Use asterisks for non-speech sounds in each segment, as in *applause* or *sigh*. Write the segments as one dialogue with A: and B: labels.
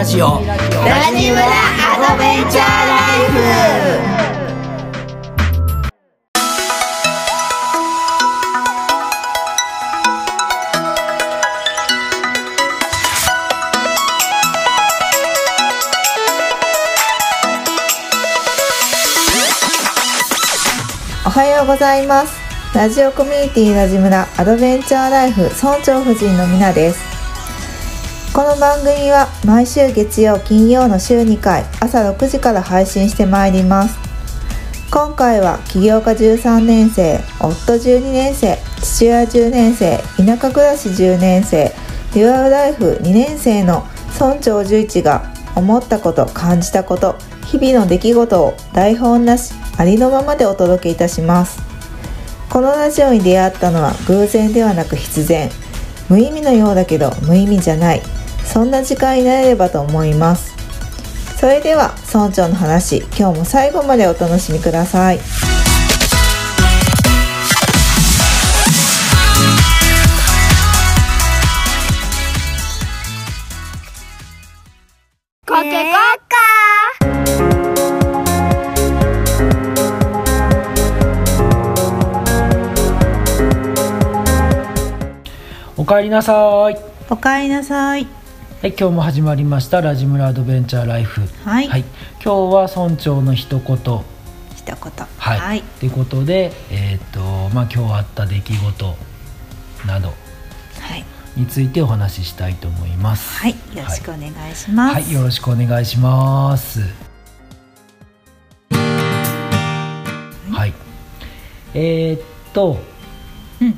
A: ラジオ。
B: ラジムラアドベンチャーライフ
C: おはようございますラジオコミュニティラジムラアドベンチャーライフ村長夫人のみなですこの番組は毎週月曜金曜の週2回朝6時から配信してまいります。今回は起業家13年生夫12年生父親10年生田舎暮らし10年生デュアルライフ2年生の村長11が思ったこと感じたこと日々の出来事を台本なしありのままでお届けいたします。このラジオに出会ったのは偶然ではなく必然。無意味のようだけど無意味じゃない。そんな時間になれればと思います。それでは村長の話今日も最後までお楽しみください。
B: コケコッカ
A: おかえりなさい。
C: おかえりなさい
A: はい、今日も始まりましたラジムラアドベンチャーライフ。
C: はい。
A: 今日は村長の一言。
C: 一言。
A: はい、
C: はい。
A: ということでえっ、とまあ今日あった出来事など。
C: はい。
A: についてお話ししたいと思います。
C: はい。よろしくお願いします、
A: はい、よろしくお願いします。はい。えーっと、
C: うん。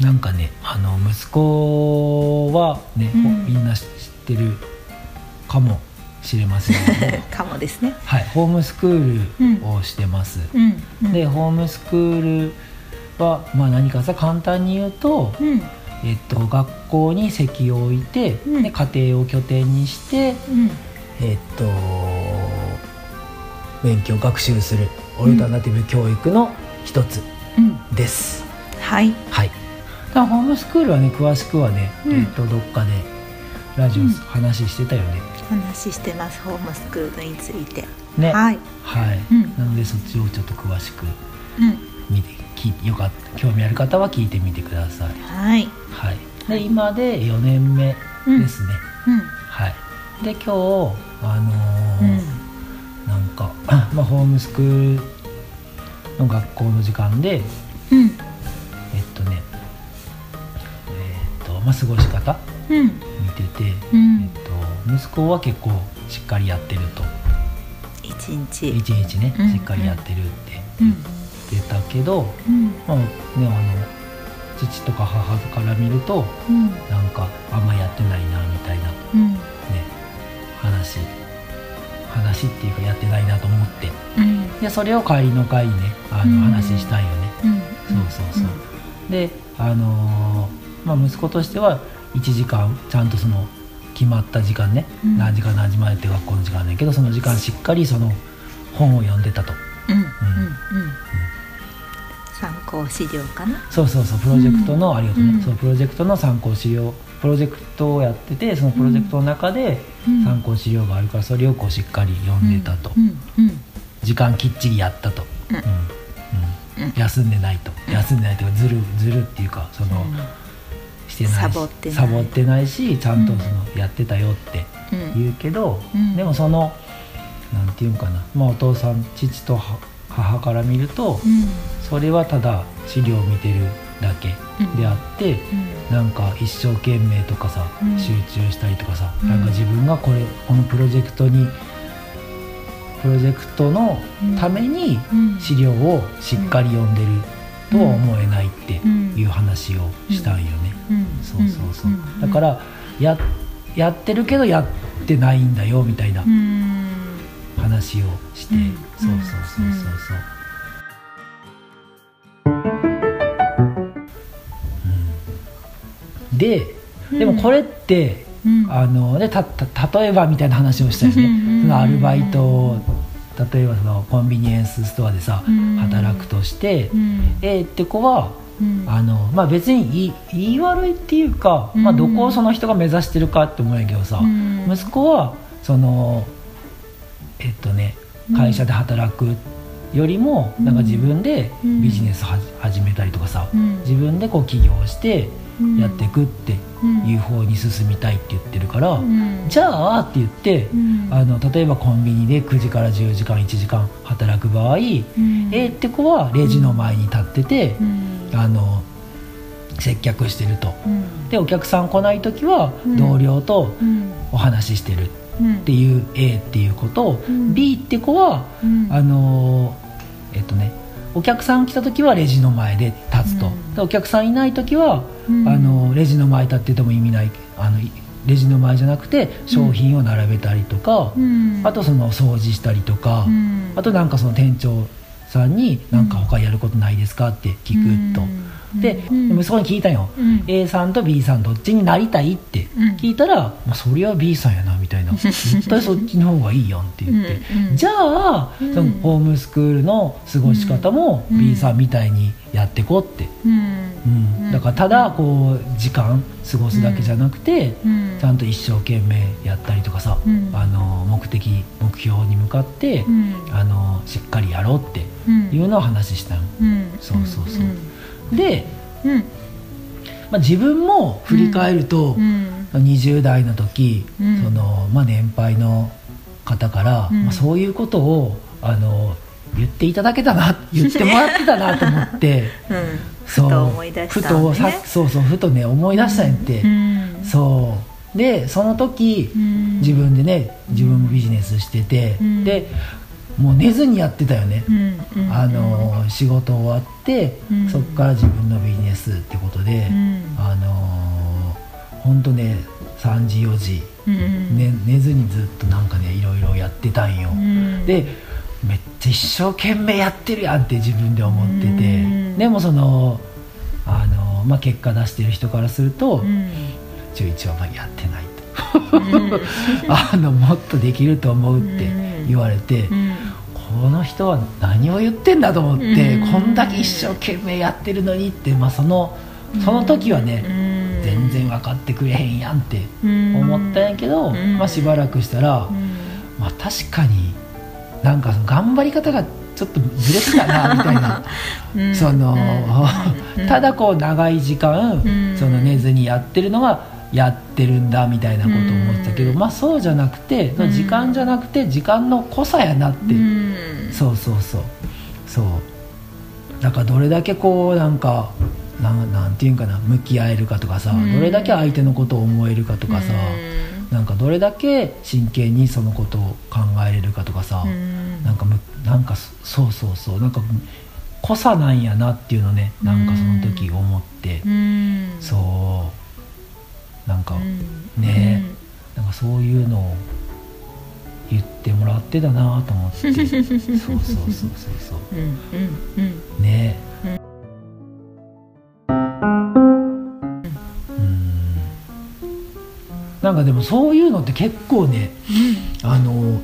A: なんかね、あの息子はね、
C: うん。
A: みんな知ってるかもしれませんけど、*laughs*
C: かもですね。
A: はい、ホームスクールをしてます。
C: うん。うん。
A: で、ホームスクールはまあ何かさ簡単に言うと、
C: うん。
A: えっと学校に席を置いて、
C: うん。
A: で家庭を拠点にして。
C: うん。
A: えっと勉強学習するオルタナティブ教育の一つ
C: うん。
A: です、
C: はい。
A: はい。だホームスクールはね詳しくはね、
C: うん。
A: えっとどっかでラジオ
C: うん
A: 話してたよね、
C: 話してます。ホームスクールについて。
A: ね。
C: はい。
A: はい、
C: うん。
A: なのでそっちをちょっと詳しく
C: うん。
A: 見て聞いてよかった。興味ある方は聞いてみてください。
C: はい。
A: はい。で今で4年目ですね、
C: うん。
A: はい。で今日あのー
C: うん。
A: なんか、*coughs* まあ、ホームスクールの学校の時間で
C: うん。
A: えっとねえっとまあ過ごし方
C: うん。
A: 見てて、
C: うん。
A: えっと、息子は結構しっかりやってると。
C: 一日。
A: 一日ね
C: うん。
A: しっかりやってるって
C: うん。
A: 言ってたけど、
C: うん。
A: まあねあの父とか母から見ると
C: うん。
A: なんかあんまやってないなみたいなね
C: うん。
A: 話話っていうかやってないなと思って。
C: うん。
A: でそれを帰りの会にねあ
C: うん。
A: の話したんよね、
C: うん。
A: そうそうそう、であのーまあ息子としては1時間ちゃんとその決まった時間ね、
C: うん。
A: 何時間何時までって学校の時間だけどその時間しっかりその本を読んでたと。
C: 参考資料かな？
A: そうそうそうプロジェクトの、ありがとうね、
C: うん。
A: そのプロジェクトの参考資料プロジェクトをやっててそのプロジェクトの中で
C: うん。
A: 参考資料があるからそれをこうしっかり読んでたと、時間きっちりやったと、休んでないと。休んでないというかずるずるっていうかその、してない。し
C: サボってない。
A: サボってないしちゃんとそのやってたよって
C: うん。
A: 言うけど、
C: うん。
A: でもそのなんていうんかな、まあ、お父さん父とは母から見ると、
C: うん。
A: それはただ資料を見てるだけであって、
C: うん。
A: なんか一生懸命とかさ、
C: うん。
A: 集中したりとかさ、
C: うん。
A: なんか自分がこれこのプロジェクトにプロジェクトのために
C: うん。
A: 資料をしっかり読んでるとは思えないって
C: うん。
A: いう話をしたんよね。
C: うん。
A: そうそうそう、
C: ん。
A: だからややってるけどやってないんだよみたいな
C: うん。
A: 話をして、
C: うん。
A: そうそうそうそうそう、うん。ででもこれって、
C: うん。
A: あのね、たた例えばみたいな話をしたよね、
C: う
A: アルバイトを例えばそのコンビニエンスストアでさ、
C: うん。
A: 働くとして、
C: うん。
A: えーって子は
C: うん。
A: あの、まあ、別に言い悪いっていうか、まあ、
C: うん
A: どこをその人が目指してるかって思うんやけどさ、
C: うん。
A: 息子はそのえっとね会社で働くよりも、
C: うん。
A: なんか自分で
C: うん。
A: ビジネス始めたりとかさ、
C: うん。
A: 自分でこう起業して
C: うん
A: やっていくっていう方に進みたいって言ってるから、
C: うん。
A: じゃあって言って、
C: うん。
A: あの例えばコンビニで9時から10時間1時間働く場合、
C: うん。
A: A って子はレジの前に立ってて、
C: うん。
A: あの接客してると。
C: うん。
A: でお客さん来ない時は
C: うん。
A: 同僚と
C: うん。
A: お話ししてる
C: うん
A: っていう A っていう子と、
C: うん。
A: B って子は
C: うん。
A: あのえっとねお客さん来た時はレジの前で立つと、お客さんいない時は、
C: うん。
A: あのレジの前立ってても意味ないあのいレジの前じゃなくて商品を並べたりとか、
C: うん。
A: あとその掃除したりとか、
C: うん。
A: あとなんかその店長さんに「なんか他やることないですか?」って聞くと、
C: うん。
A: で、
C: うん。
A: 息子に聞いたよ、
C: うん。
A: A さんと B さんどっちになりたいって
C: うん
A: 聞いたら、まあ、そりゃ B さんやなみたいな。絶対そっちの方がいいやんって言って、
C: うんうん。
A: じゃあ、
C: うん
A: そのホームスクールの過ごし方も
C: うん。
A: B さんみたいにやってこって、
C: うん。
A: うん。だからただこう時間過ごすだけじゃなくて、
C: うん。
A: ちゃんと一生懸命やったりとかさ、
C: うん。
A: あの目的目標に向かって、
C: うん。
A: あのしっかりやろうって
C: うん。
A: いうのを話したの。
C: うん。
A: そうそうそうん。で、
C: うん。
A: まあ、自分も振り返ると、
C: うん
A: 20代の時、
C: うん。
A: そのまあ、年配の方から、
C: うん。
A: まあ、そういうことをあの言っていただけたな言ってもらってたなと思って *laughs*
C: うん。
A: そう
C: ふと思い出した
A: ふとさそうそうふとね思い出したんやって、
C: うん。
A: そう。でその時、
C: うん。
A: 自分でね自分もビジネスしてて、
C: うん。
A: でもう寝ずにやってたよね、あの仕事終わって、
C: うん。
A: そっから自分のビジネスってことで、
C: うん。
A: あの本当ね3時4時、
C: うん
A: ね、寝ずにずっとなんかねいろいろやってたんよ、
C: うん。
A: でめっちゃ一生懸命やってるやんって自分で思ってて、
C: うん。
A: でもそのあの、まあ、結果出してる人からすると、
C: うん。
A: 中1はまあやってないと。*laughs* あのもっとできると思うって言われて、
C: うん。
A: この人は何を言ってんだと思って、
C: うん。
A: こんだけ一生懸命やってるのにって、まあ、そのその時はね、
C: うん
A: 全然分かってくれへんやんって
C: うん。
A: 思ったんやけど、
C: うん。
A: まあ、しばらくしたら、
C: うん。
A: まあ、確かになんか頑張り方がちょっとずれてたな *laughs* みたいな。
C: うん。
A: その、*laughs*
C: うん。
A: ただこう長い時間、
C: うん。
A: その寝ずにやってるのがやってるんだみたいなことを思ってたけど、
C: うん。
A: まあそうじゃなくて、
C: うん。
A: 時間じゃなくて時間の濃さやなって、
C: うん。
A: そうそうそう。そう。だからどれだけこうなんかなんなんていうんかな向き合えるかとかさ、
C: うん。
A: どれだけ相手のことを思えるかとかさ、
C: うん。
A: なんかどれだけ真剣にそのことを考えれるかとかさ、
C: うん。
A: なんかむなんかそそうそうそうなんか濃さなんやなっていうのねなんかその時思って、
C: うん。
A: そう。なんか
C: うん。
A: ね、なんかそういうのを言ってもらってたなと思って。*laughs* そうそうそうそうそう。
C: うんうんうん。
A: ね。
C: う
A: なんかでもそういうのって結構ねあの
C: うん。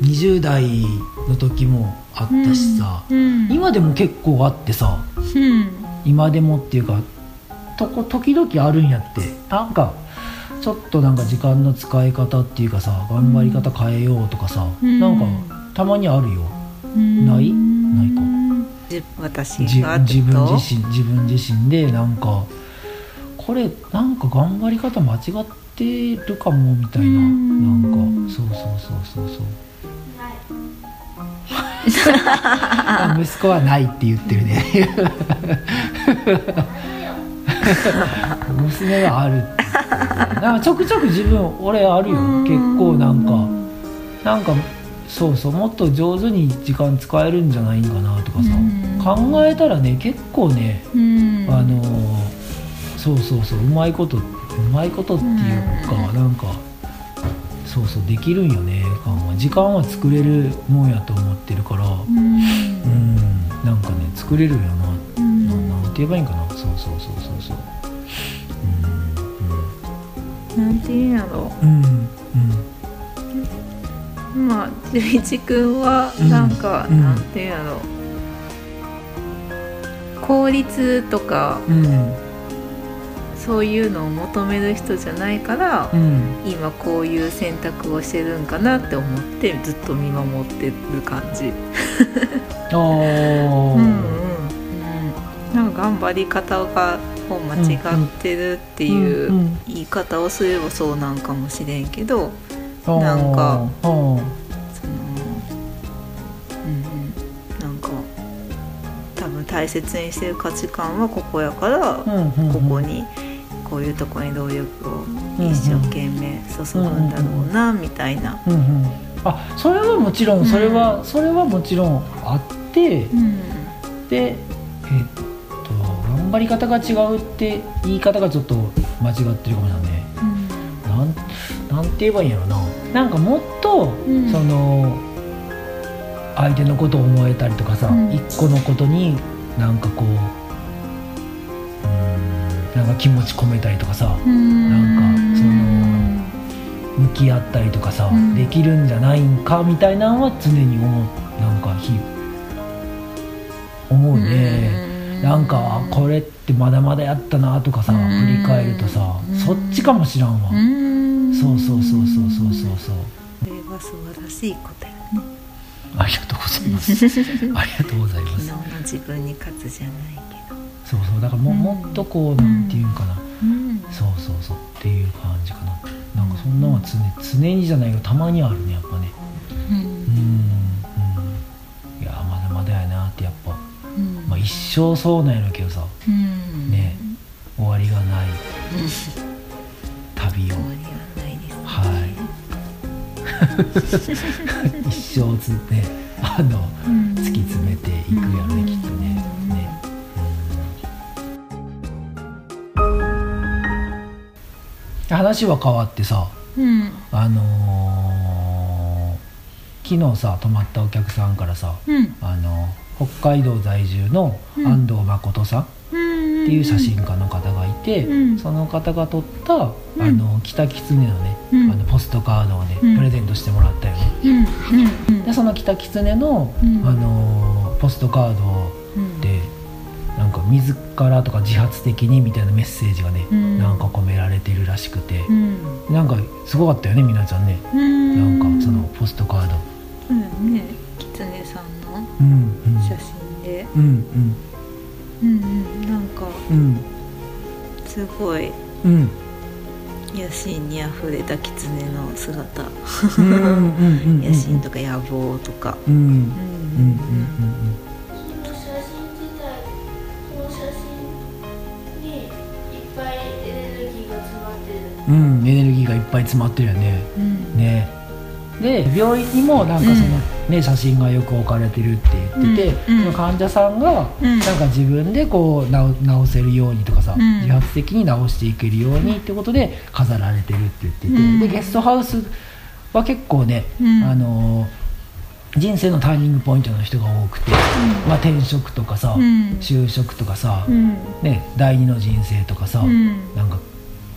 A: 20代の時もあったしさ、
C: うん
A: 今でも結構あってさ
C: うん。
A: 今でもっていうかとこ時々あるんやって。なんかちょっとなんか時間の使い方っていうかさ頑張り方変えようとかさ、
C: うん。
A: なんかたまにあるよ。
C: うん。
A: ない？ないか。
C: じ私
A: 自分自身自分自身でなんかこれなんか頑張り方間違ってるかもみたいな
C: うん。
A: なんか。そうそうそうそうそう。あ息子はないって言ってるね。*laughs* 娘はある。なんかちょくちょく自分俺あるよ。
C: うん。
A: 結構なんか。なんかそうそうもっと上手に時間使えるんじゃないんかなとかさ。
C: うん。
A: 考えたらね結構ね
C: うん。
A: あのーそうそうそううまいことうまいことっていうか
C: うん
A: なんかそうそうできるんよね考え時間は作れるもんやと思ってるから
C: うん。
A: うんなんかね作れるよな
C: うん。
A: ななんて言えばいいんかな。そうそうそうそうそう。
C: なんていうんやろ。
A: うんうん。うん
C: まあ純一君は
A: うん
C: なんか、
A: うん
C: なんていうんやろ。効率とか
A: うん
C: そういうのを求める人じゃないから、
A: うん。
C: 今こういう選択をしてるんかなって思ってずっと見守ってる感じ。
A: ああ
C: うんうん。うん、なんか頑張り方がこう間違ってるっていう
A: うんうん。
C: 言い方をすればそうなんかもしれんけど
A: あー。
C: なんか
A: あー。
C: そのうんうん。なんか多分大切にしてる価値観はここやから
A: うんうんうん
C: こういうとこに労力を一生懸命注ぐんだろうなみたいな。
A: うんうん。あそれはもちろんそれは、それはもちろんあって
C: うん。
A: でえっと頑張り方が違うって言い方がちょっと間違ってるかもしれないね。なんなんて言えばいいんやろな。なんかもっと、
C: ん。
A: その相手のことを思えたりとかさ、
C: うん。
A: 一個のことになんかこうなんか気持ち込めたりとかさなんかその向き合ったりとかさ、
C: うん。
A: できるんじゃないんかみたいなのは常に思うなんかひ思うね、なんかあこれってまだまだやったなとかさ、
C: うん。
A: 振り返るとさ、
C: うん。
A: そっちかもしらんわ、
C: うん。
A: そうそうそうそうそうそう。そう
C: それは素晴らしいことやね。
A: ありがとうございます。*laughs* ありがとうございます。
C: 昨日の自分に勝つじゃない。けど
A: そうそうだからも,、
C: うん。
A: もっとこうなんていうんかな、
C: うん。
A: そうそうそうっていう感じかな。なんかそんなのは常常にじゃないけどたまにあるねやっぱね。
C: うん。
A: うん、うん、いやまだまだやなってやっぱ、
C: うん。
A: まあ、一生そうなんやろうけどさ。
C: うん。
A: ね。終わりがない。
C: うん
A: 旅を。
C: 終わりはないですね。
A: はい。*laughs* 一生つねあの
C: うん。
A: 突き詰めていくやろねきっと話は変わってさ
C: うん。
A: あのー昨日さ泊まったお客さんからさ
C: うん。
A: あの北海道在住の
C: うん。
A: 安藤誠さんっ
C: うん。
A: ていう写真家の方がいて、
C: うん。
A: その方が撮った、
C: うん。
A: あの北狐のね、
C: うん。
A: あのポストカードをね、
C: うん。
A: プレゼントしてもらったよね。でその北狐の、
C: うん。
A: あのーポストカード自らとか自発的にみたいなメッセージがね、
C: うん。
A: なんか込められてるらしくて。
C: う、ん。
A: なんかすごかったよねみなちゃんね、
C: うん。
A: なんかそのポストカード。
C: うん。ね狐さんの
A: うんうん。
C: 写真で。
A: うん
C: うん。うんなんか
A: うん。うん
C: すごい。
A: うん。
C: 野心にあふれた狐の姿。
A: うんうんうんうん。*laughs*
C: 野心とか野望とか。
A: うんうんうん
C: うん
A: うんうんエネルギーがいっぱい詰まってるよね。
C: うん。
A: ね。で病院にもなんかその、ね写真がよく置かれてるって言ってて、
C: うん。うん
A: その患者さんが
C: うん。
A: なんか自分でこう直直せるようにとかさ、
C: うん。
A: 自発的に直していけるようにってことで飾られてるって言ってて、
C: うん。
A: でゲストハウスは結構ね、
C: うん。
A: あのー人生のターニングポイントの人が多くて、まあ、転職とかさ、
C: うん。
A: 就職とかさ、
C: うん。
A: ね、第二の人生とかさ、
C: うん。
A: なんか、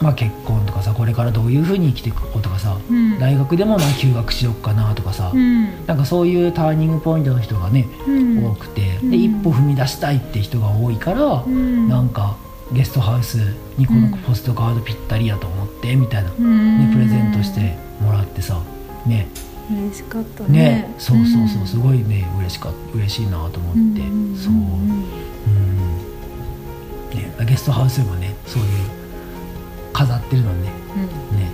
A: まあ、結婚とかさこれからどういうふうに生きていくことかさ、
C: うん。
A: 大学でもまあ休学しよっかなとかさ、
C: うん。
A: なんかそういうターニングポイントの人がね、
C: うん。
A: 多くて
C: うん。
A: で一歩踏み出したいって人が多いから、
C: うん。
A: なんかゲストハウスにこの
C: うん。
A: ポストカードぴったりやと思ってみたいな、
C: うん。
A: ね、プレゼントしてもらってさね。
C: 嬉しかった
A: ね。
C: ね
A: そうそうそうすごいね嬉しか嬉しいなと思って、
C: うん。
A: そう、うん。ね、ゲストハウスもねそういう飾ってるのね。
C: うん。
A: ね。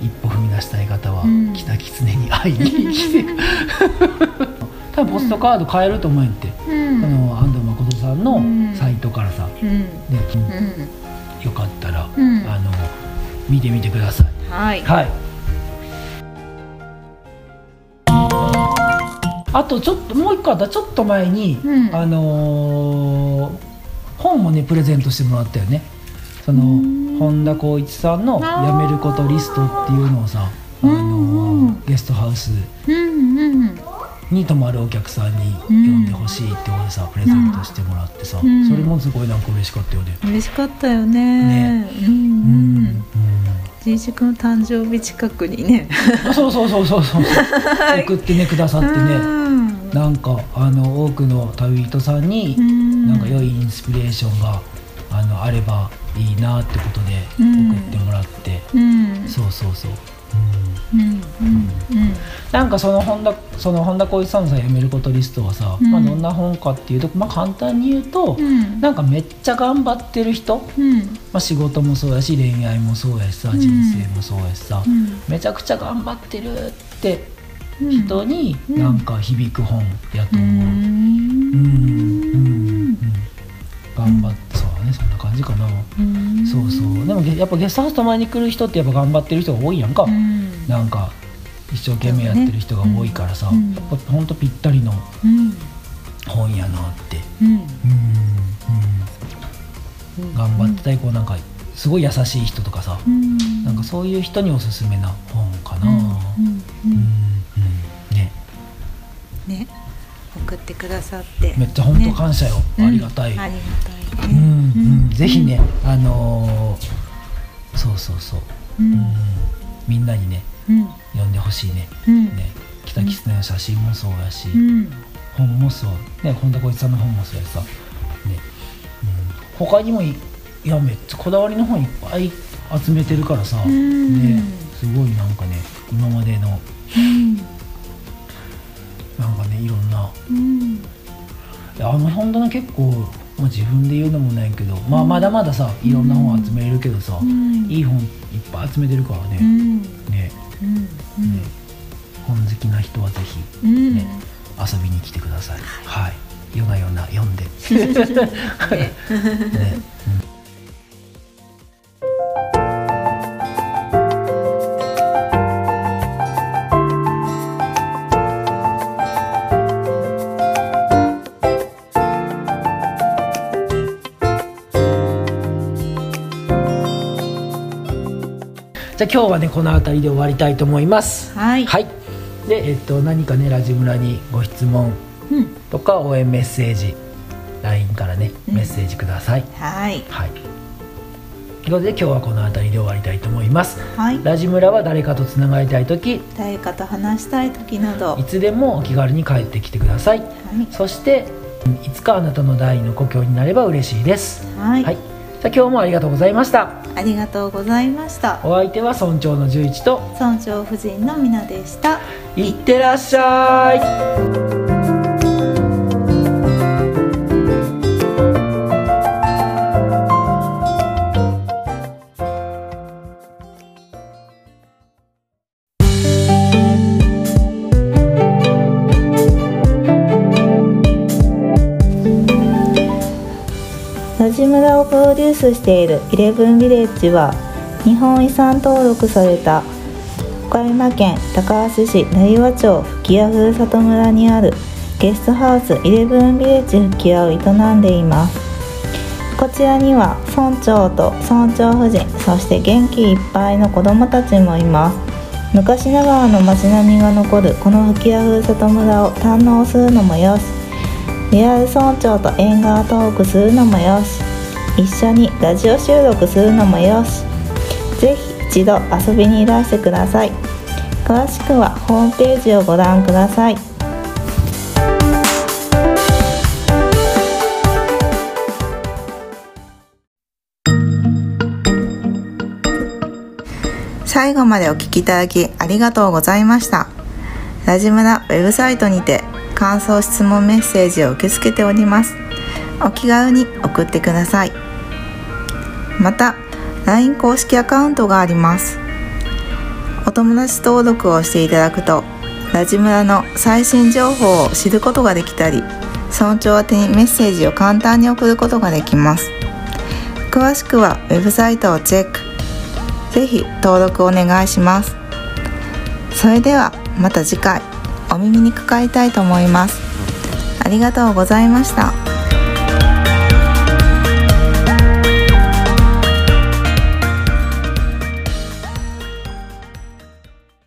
A: 一歩踏み出したい方は
C: うん。
A: 北狐に会いに *laughs* 来て *laughs* 多分ポストカード買えると思うんやって、
C: うん。
A: あの安藤誠さんの
C: うん。
A: サイトからさ、
C: うん。
A: ね。
C: うん。
A: よかったら、
C: うん。
A: あの見てみてください。
C: はい。
A: はい。あとちょっともう一個あった。ちょっと前に、
C: うん。
A: あのー本もねプレゼントしてもらったよね。その
C: うん
A: 本田光一さんの「
C: あー。
A: やめることリスト」っていうのをさ、あのー
C: うん。
A: ゲストハウスに泊まるお客さんに読ん。でほしいってことでさプレゼントしてもらってさ、
C: うん。
A: それもすごいなんか嬉しかったよね。
C: 嬉しかったよね。
A: ね。
C: うんうん
A: うん。
C: じいじくんの誕生日近くにね。
A: あそうそうそうそうそう。*laughs* 送ってねくださってね。
C: うん。
A: なんかあの多くの旅人さんに
C: うんん。
A: なんか良いインスピレーションがあのあればいいなってことで
C: うん。
A: 送ってもらって、
C: うん。
A: そうそうそう、なんかその本田その本田光一さんのさやめることリストはさ、
C: うん。
A: まあ、どんな本かっていうと、まあ、簡単に言うと、
C: うん。
A: なんかめっちゃ頑張ってる人、
C: うん。
A: まあ、仕事もそうやし恋愛もそうやしさ
C: うん。
A: 人生もそうやしさ、
C: うん。
A: めちゃくちゃ頑張ってるって
C: うん。
A: 人に
C: うん。
A: なんか響く本やと
C: う。
A: 思う。頑張ってねそんな感じかな。
C: ん。
A: そうそう。でもげやっぱゲストハウス泊まりに来る人ってやっぱ頑張ってる人が多いやんか、
C: うん。
A: なんか一生懸命やってる人が多いからさ、
C: うん。
A: やっぱほんとぴったりの
C: うん。
A: 本やなって。
C: うん。
A: うん、うん、頑張ってたりこうなんかすごい優しい人とかさ、
C: うん。
A: なんかそういう人におすすめな本かな、うん。
C: うん。うん。
A: うん。ね。
C: ね送ってくださって。
A: めっちゃ本当感謝よ、
C: うん
A: ありがたい、
C: ありがたい
A: うんうん。
C: ね
A: ぜひね、あのーそうそうそう、
C: う
A: うん。んみんなにね
C: うん。
A: 読んでほしいね。
C: うん。
A: ね北キツネの写真もそうやし、
C: うん。
A: 本もそう。ね本田光一さんの本もそうやしさ、ねうん、他にもいいやめっちゃこだわりの本いっぱい集めてるからさ、
C: うん。
A: ねすごいなんかね今までの
C: うん
A: なんかねいろんな。
C: うん。
A: あの本棚結構、まあ、自分で言うのもないけど、まあ、まだまださいろんな本集めれるけどさ、
C: うん。
A: いい本いっぱい集めてるからね,、
C: うん。
A: ね。
C: うん。
A: ね。本好きな人はぜひ
C: うん。
A: ね遊びに来てください。はい。夜な夜な読んで。*laughs* *laughs* ね。じゃあ今日はねこの辺りで終わりたいと思います。
C: はい
A: はい。でえっと何かねラジムラにご質問
C: うん
A: とか応援メッセージ LINE からね
C: うん
A: メッセージください。
C: はい
A: はい。ということで今日はこの辺りで終わりたいと思います。
C: はい
A: ラジムラは誰かとつながりたい時
C: 誰かと話したい時など
A: いつでもお気軽に帰ってきてください。
C: はい
A: そしていつかあなたの第二の故郷になれば嬉しいです。
C: はい、
A: はい。じゃあ今日もありがとうございました。
C: ありがとうございました
A: お相手は村長の十一と
C: 村長夫人のみなでした
A: いってらっしゃい。
C: スしているイレブンビレッジは日本遺産登録された岡山県高梁市成羽町吹屋ふるさと村にあるゲストハウスイレブンビレッジ吹屋を営んでいます。こちらには村長と村長夫人そして元気いっぱいの子どもたちもいます。昔ながらの街並みが残るこの吹屋ふるさと村を堪能するのもよしリアル村長と縁側トークするのもよし一緒にラジオ収録するのもよし。ぜひ一度遊びにいらしてください。詳しくはホームページをご覧ください。最後までお聞きいただきありがとうございました。ラジムラウェブサイトにて感想質問メッセージを受け付けております。お気軽に送ってください。また LINE 公式アカウントがあります。お友達登録をしていただくとラジムラの最新情報を知ることができたり村長宛てにメッセージを簡単に送ることができます。詳しくはウェブサイトをチェック。ぜひ登録お願いします。それではまた次回お耳にかかりたいと思います。ありがとうございました。